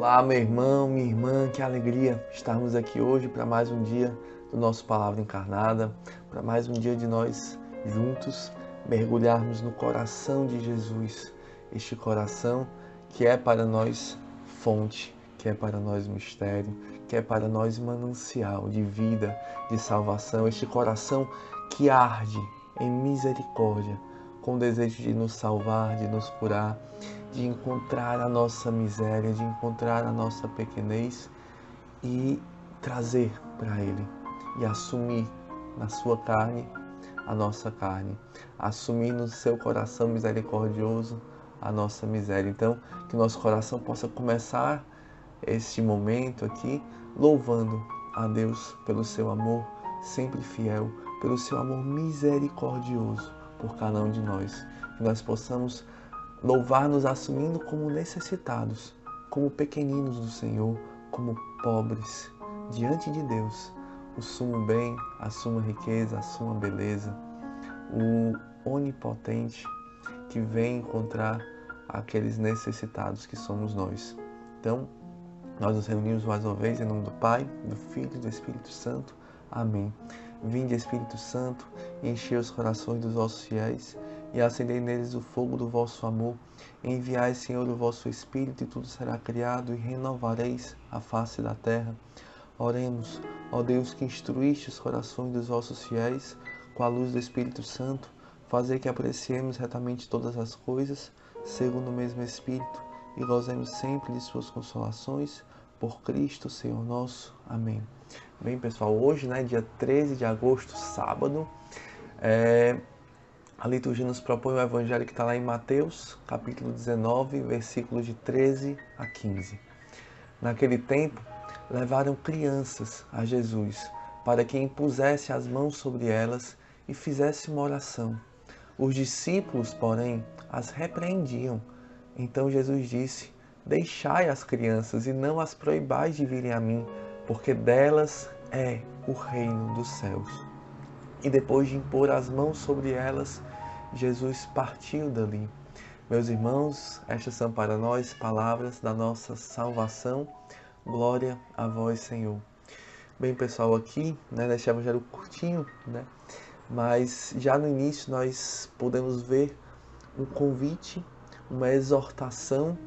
Olá, meu irmão, minha irmã, que alegria estarmos aqui hoje para mais um dia do nosso Palavra Encarnada, para mais um dia de nós juntos mergulharmos no coração de Jesus, este coração que é para nós fonte, que é para nós mistério, que é para nós manancial de vida, de salvação, este coração que arde em misericórdia, com o desejo de nos salvar, de nos curar, de encontrar a nossa miséria, de encontrar a nossa pequenez e trazer para Ele e assumir na sua carne a nossa carne, assumir no seu coração misericordioso a nossa miséria. Então, que nosso coração possa começar este momento aqui louvando a Deus pelo seu amor sempre fiel, pelo seu amor misericordioso por cada um de nós. Que nós possamos louvar nos assumindo como necessitados, como pequeninos do Senhor, como pobres diante de Deus. O sumo bem, a suma riqueza, a suma beleza, o onipotente que vem encontrar aqueles necessitados que somos nós. Então, nós nos reunimos mais uma vez em nome do Pai, do Filho e do Espírito Santo. Amém. Vinde, Espírito Santo, e enchei os corações dos vossos fiéis e acendei neles o fogo do vosso amor. Enviai, Senhor, o vosso Espírito, e tudo será criado, e renovareis a face da terra. Oremos, ó Deus, que instruíste os corações dos vossos fiéis com a luz do Espírito Santo, fazer que apreciemos retamente todas as coisas, segundo o mesmo Espírito, e gozemos sempre de suas consolações, por Cristo, Senhor nosso. Amém. Bem, pessoal, hoje, né, dia 13 de agosto, sábado, é, a liturgia nos propõe o evangelho que está lá em Mateus, capítulo 19, versículos de 13 a 15. Naquele tempo, levaram crianças a Jesus, para que impusesse as mãos sobre elas e fizesse uma oração. Os discípulos, porém, as repreendiam. Então Jesus disse: Deixai as crianças e não as proibais de virem a mim, porque delas é o reino dos céus. E depois de impor as mãos sobre elas, Jesus partiu dali. Meus irmãos, estas são para nós palavras da nossa salvação. Glória a vós, Senhor. Bem, pessoal, aqui, né, neste evangelho curtinho, né, mas já no início nós podemos ver um convite, uma exortação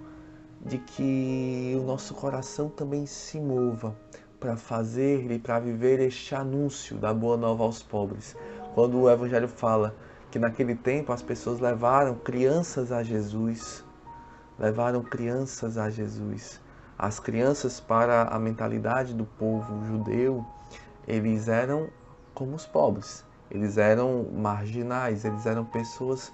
de que o nosso coração também se mova para fazer e para viver este anúncio da boa nova aos pobres. Quando o Evangelho fala que naquele tempo as pessoas levaram crianças a Jesus, levaram crianças a Jesus. As crianças, para a mentalidade do povo judeu, eles eram como os pobres, eles eram marginais, eles eram pessoas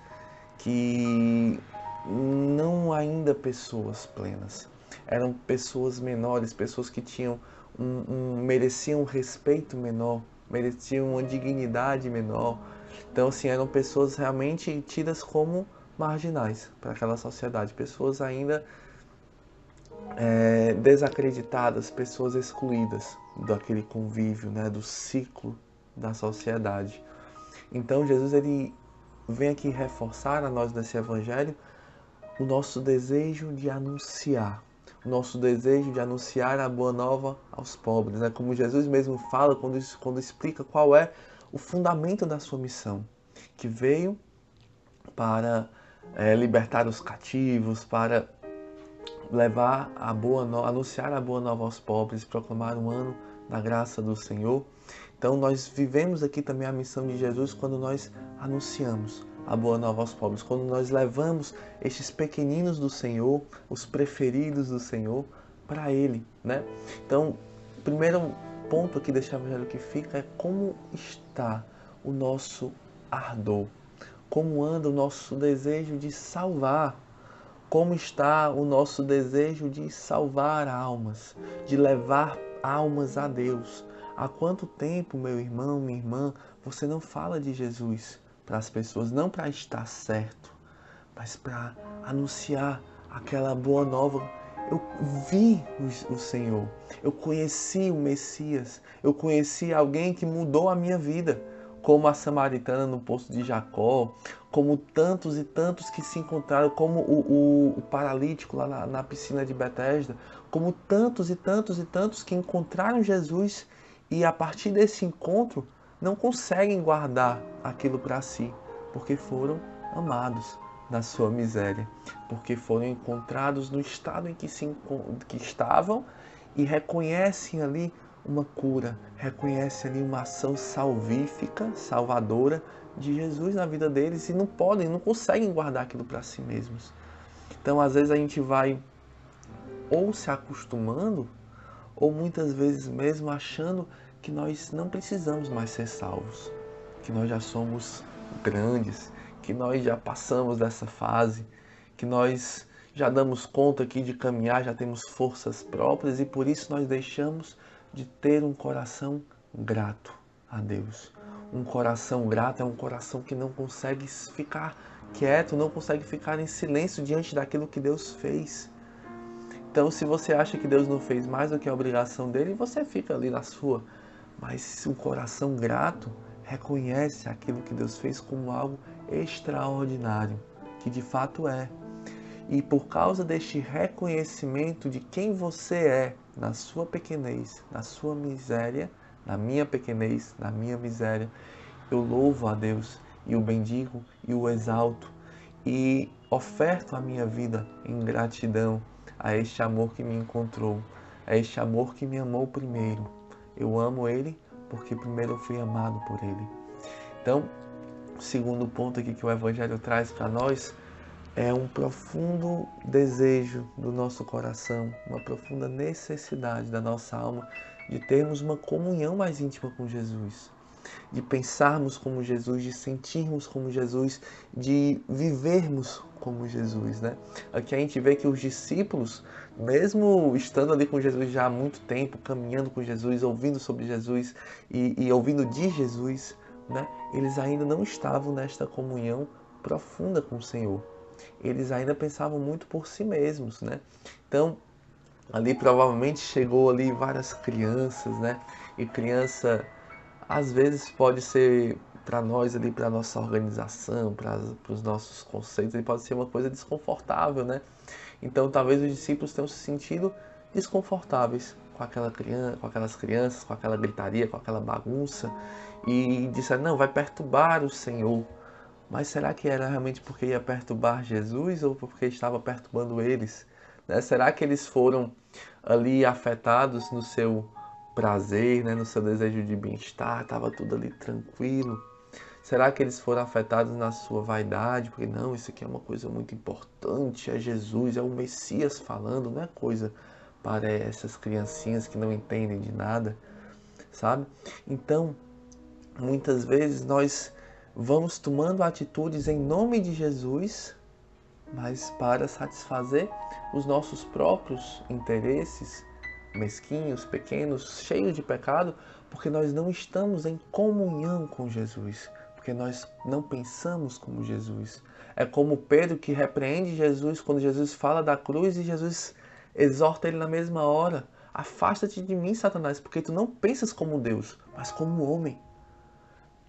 que não ainda pessoas plenas. Eram pessoas menores, pessoas que tinham um, um, mereciam um respeito menor, mereciam uma dignidade menor. Então, assim, eram pessoas realmente tidas como marginais para aquela sociedade, pessoas ainda é, desacreditadas, pessoas excluídas daquele convívio, né, do ciclo da sociedade. Então, Jesus ele vem aqui reforçar a nós nesse evangelho o nosso desejo de anunciar, nosso desejo de anunciar a boa nova aos pobres, né? como Jesus mesmo fala quando, quando explica qual é o fundamento da sua missão, que veio para é, libertar os cativos, para levar a boa no... anunciar a boa nova aos pobres, proclamar um ano da graça do Senhor. Então nós vivemos aqui também a missão de Jesus quando nós anunciamos a boa nova aos pobres, quando nós levamos estes pequeninos do Senhor, os preferidos do Senhor, para Ele, né? Então, o primeiro ponto aqui deste evangelho que fica é como está o nosso ardor, como anda o nosso desejo de salvar, como está o nosso desejo de salvar almas, de levar almas a Deus. Há quanto tempo, meu irmão, minha irmã, você não fala de Jesus? Para as pessoas, não para estar certo, mas para anunciar aquela boa nova. Eu vi o Senhor, eu conheci o Messias, eu conheci alguém que mudou a minha vida. como a samaritana no poço de Jacó, como tantos e tantos que se encontraram, como o, o, o paralítico lá na, na piscina de Betesda, como tantos e tantos e tantos que encontraram Jesus e a partir desse encontro não conseguem guardar aquilo para si, porque foram amados na sua miséria, porque foram encontrados no estado em que, se, que estavam e reconhecem ali uma cura, reconhecem ali uma ação salvífica, salvadora de Jesus na vida deles e não podem, não conseguem guardar aquilo para si mesmos. Então, às vezes a gente vai ou se acostumando, ou muitas vezes mesmo achando que nós não precisamos mais ser salvos, que nós já somos grandes, que nós já passamos dessa fase, que nós já damos conta aqui de caminhar, já temos forças próprias e por isso nós deixamos de ter um coração grato a Deus. Um coração grato é um coração que não consegue ficar quieto, não consegue ficar em silêncio diante daquilo que Deus fez. Então, se você acha que Deus não fez mais do que a obrigação dele, você fica ali na sua. Mas um coração grato reconhece aquilo que Deus fez como algo extraordinário, que de fato é. E por causa deste reconhecimento de quem você é na sua pequenez, na sua miséria, na minha pequenez, na minha miséria, eu louvo a Deus e o bendigo e o exalto e oferto a minha vida em gratidão a este amor que me encontrou, a este amor que me amou primeiro. Eu amo Ele porque primeiro eu fui amado por Ele. Então, o segundo ponto aqui que o Evangelho traz para nós é um profundo desejo do nosso coração, uma profunda necessidade da nossa alma de termos uma comunhão mais íntima com Jesus de pensarmos como Jesus, de sentirmos como Jesus, de vivermos como Jesus, né? Aqui a gente vê que os discípulos, mesmo estando ali com Jesus já há muito tempo, caminhando com Jesus, ouvindo sobre Jesus e, e ouvindo de Jesus, né? Eles ainda não estavam nesta comunhão profunda com o Senhor. Eles ainda pensavam muito por si mesmos, né? Então, ali provavelmente chegou ali várias crianças, né? E criança às vezes pode ser para nós ali, para nossa organização, para os nossos conceitos, ele pode ser uma coisa desconfortável, né? Então talvez os discípulos tenham se sentido desconfortáveis com aquela criança, com aquelas crianças, com aquela gritaria, com aquela bagunça e disseram não, vai perturbar o Senhor. Mas será que era realmente porque ia perturbar Jesus ou porque estava perturbando eles? Né? Será que eles foram ali afetados no seu prazer, né, no seu desejo de bem-estar, estava tudo ali tranquilo. Será que eles foram afetados na sua vaidade? Porque não, isso aqui é uma coisa muito importante, é Jesus, é o Messias falando, não é coisa para essas criancinhas que não entendem de nada, sabe? Então, muitas vezes nós vamos tomando atitudes em nome de Jesus, mas para satisfazer os nossos próprios interesses, mesquinhos, pequenos, cheios de pecado, porque nós não estamos em comunhão com Jesus, porque nós não pensamos como Jesus. É como Pedro que repreende Jesus quando Jesus fala da cruz e Jesus exorta ele na mesma hora: Afasta-te de mim, Satanás, porque tu não pensas como Deus, mas como homem.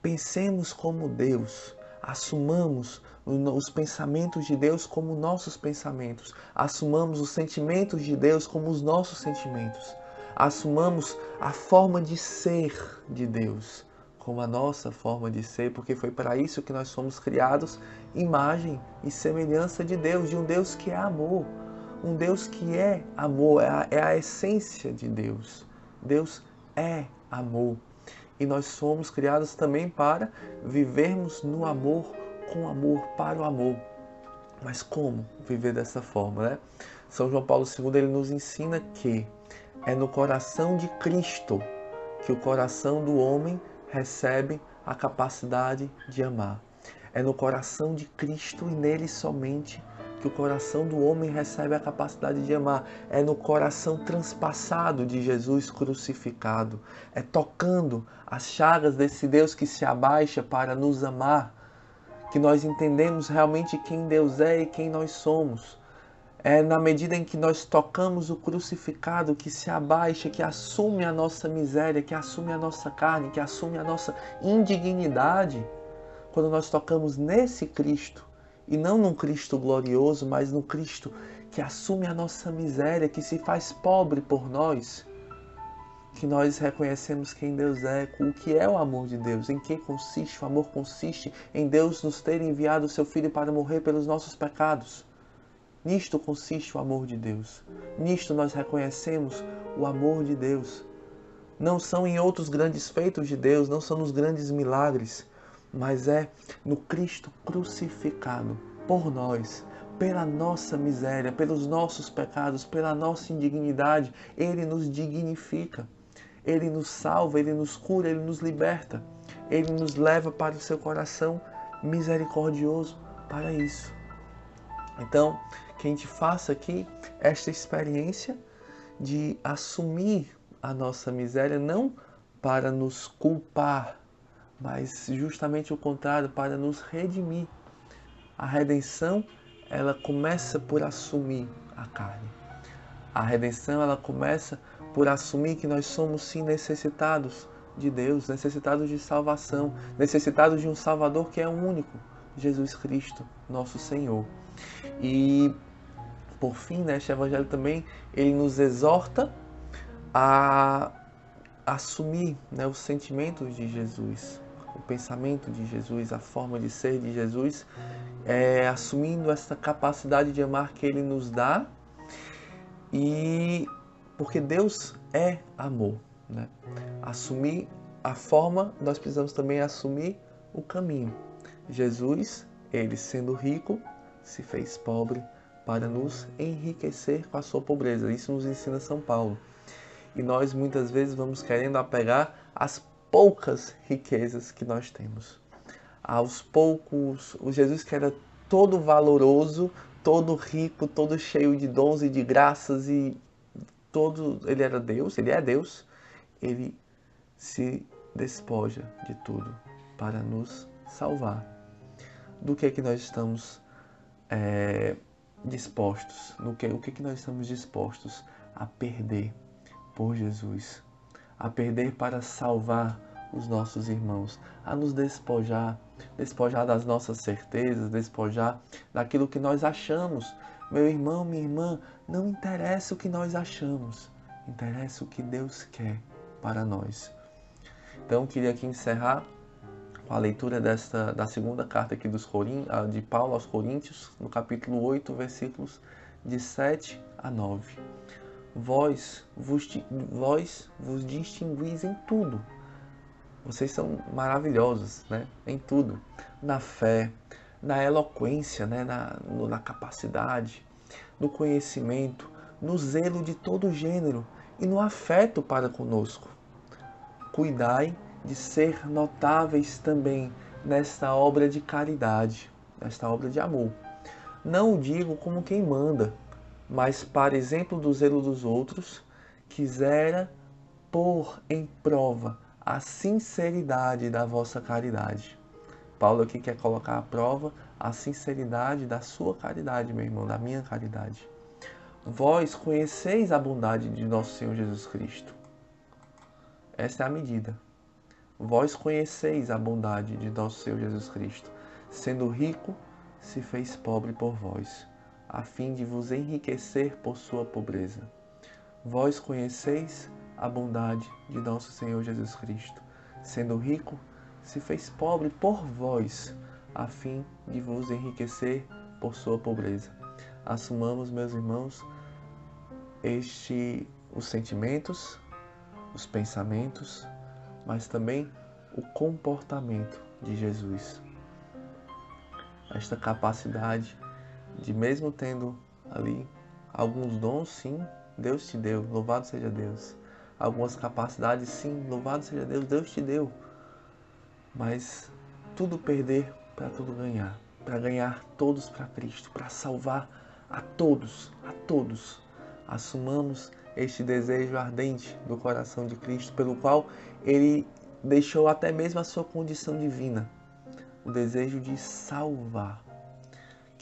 Pensemos como Deus assumamos os pensamentos de Deus como nossos pensamentos, assumamos os sentimentos de Deus como os nossos sentimentos, assumamos a forma de ser de Deus como a nossa forma de ser, porque foi para isso que nós fomos criados, imagem e semelhança de Deus, de um Deus que é amor, um Deus que é amor, é a, é a essência de Deus. Deus é amor e nós somos criados também para vivermos no amor, com amor, para o amor. Mas como viver dessa forma, né? São João Paulo II ele nos ensina que é no coração de Cristo que o coração do homem recebe a capacidade de amar. É no coração de Cristo e nele somente que o coração do homem recebe a capacidade de amar. É no coração transpassado de Jesus crucificado. É tocando as chagas desse Deus que se abaixa para nos amar que nós entendemos realmente quem Deus é e quem nós somos. É na medida em que nós tocamos o crucificado que se abaixa, que assume a nossa miséria, que assume a nossa carne, que assume a nossa indignidade. Quando nós tocamos nesse Cristo, e não num Cristo glorioso, mas no Cristo que assume a nossa miséria, que se faz pobre por nós, que nós reconhecemos quem Deus é, o que é o amor de Deus, em que consiste. O amor consiste em Deus nos ter enviado o seu Filho para morrer pelos nossos pecados. Nisto consiste o amor de Deus. Nisto nós reconhecemos o amor de Deus. Não são em outros grandes feitos de Deus, não são nos grandes milagres, mas é no Cristo crucificado por nós, pela nossa miséria, pelos nossos pecados, pela nossa indignidade. Ele nos dignifica, ele nos salva, ele nos cura, ele nos liberta, ele nos leva para o seu coração misericordioso para isso. Então, que a gente faça aqui esta experiência de assumir a nossa miséria não para nos culpar, mas justamente o contrário, para nos redimir. A redenção, ela começa por assumir a carne. A redenção, ela começa por assumir que nós somos sim necessitados de Deus, necessitados de salvação, necessitados de um Salvador que é único, Jesus Cristo, nosso Senhor. E por fim, né, este evangelho também ele nos exorta a assumir né, os sentimentos de Jesus, o pensamento de Jesus, a forma de ser de Jesus, é, assumindo essa capacidade de amar que Ele nos dá e porque Deus é amor, né? Assumir a forma, nós precisamos também assumir o caminho. Jesus, ele sendo rico, se fez pobre para nos enriquecer com a sua pobreza. Isso nos ensina São Paulo. E nós muitas vezes vamos querendo apegar às poucas riquezas que nós temos. Aos poucos, o Jesus que era todo valoroso, todo rico, todo cheio de dons e de graças e todo, ele era Deus, ele é Deus. Ele se despoja de tudo para nos salvar. Do que é que nós estamos é, dispostos, no que, o que, que nós estamos dispostos a perder por Jesus, a perder para salvar os nossos irmãos, a nos despojar, despojar das nossas certezas, despojar daquilo que nós achamos. Meu irmão, minha irmã, não interessa o que nós achamos, interessa o que Deus quer para nós. Então, queria aqui encerrar a leitura desta, da segunda carta aqui dos Corin, de Paulo aos Coríntios, no capítulo 8, versículos de 7 a 9. Vós vos, vós vos distinguis em tudo. Vocês são maravilhosos, né? Em tudo. Na fé, na eloquência, né? na, na capacidade, no conhecimento, no zelo de todo gênero e no afeto para conosco. Cuidai de ser notáveis também nesta obra de caridade, nesta obra de amor. Não o digo como quem manda, mas para exemplo do zelo dos outros, quisera pôr em prova a sinceridade da vossa caridade. Paulo aqui quer colocar à prova a sinceridade da sua caridade, meu irmão, da minha caridade. Vós conheceis a bondade de nosso Senhor Jesus Cristo. Essa é a medida. Vós conheceis a bondade de nosso Senhor Jesus Cristo. Sendo rico, se fez pobre por vós, a fim de vos enriquecer por sua pobreza. Vós conheceis a bondade de nosso Senhor Jesus Cristo. Sendo rico, se fez pobre por vós, a fim de vos enriquecer por sua pobreza. Assumamos, meus irmãos, este os sentimentos, os pensamentos, mas também o comportamento de Jesus. Esta capacidade de, mesmo tendo ali alguns dons, sim, Deus te deu, louvado seja Deus. Algumas capacidades, sim, louvado seja Deus, Deus te deu. Mas tudo perder para tudo ganhar, para ganhar todos para Cristo, para salvar a todos, a todos. Assumamos este desejo ardente do coração de Cristo, pelo qual ele deixou até mesmo a sua condição divina, o desejo de salvar.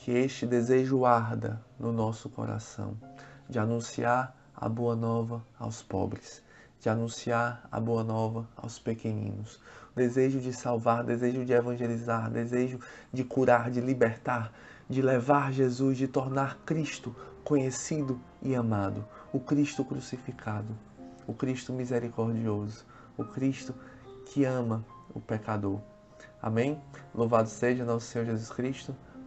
Que este desejo arda no nosso coração de anunciar a boa nova aos pobres, de anunciar a boa nova aos pequeninos. Desejo de salvar, desejo de evangelizar, desejo de curar, de libertar, de levar Jesus, de tornar Cristo conhecido e amado, o Cristo crucificado, o Cristo misericordioso, o Cristo que ama o pecador. Amém? Louvado seja nosso Senhor Jesus Cristo,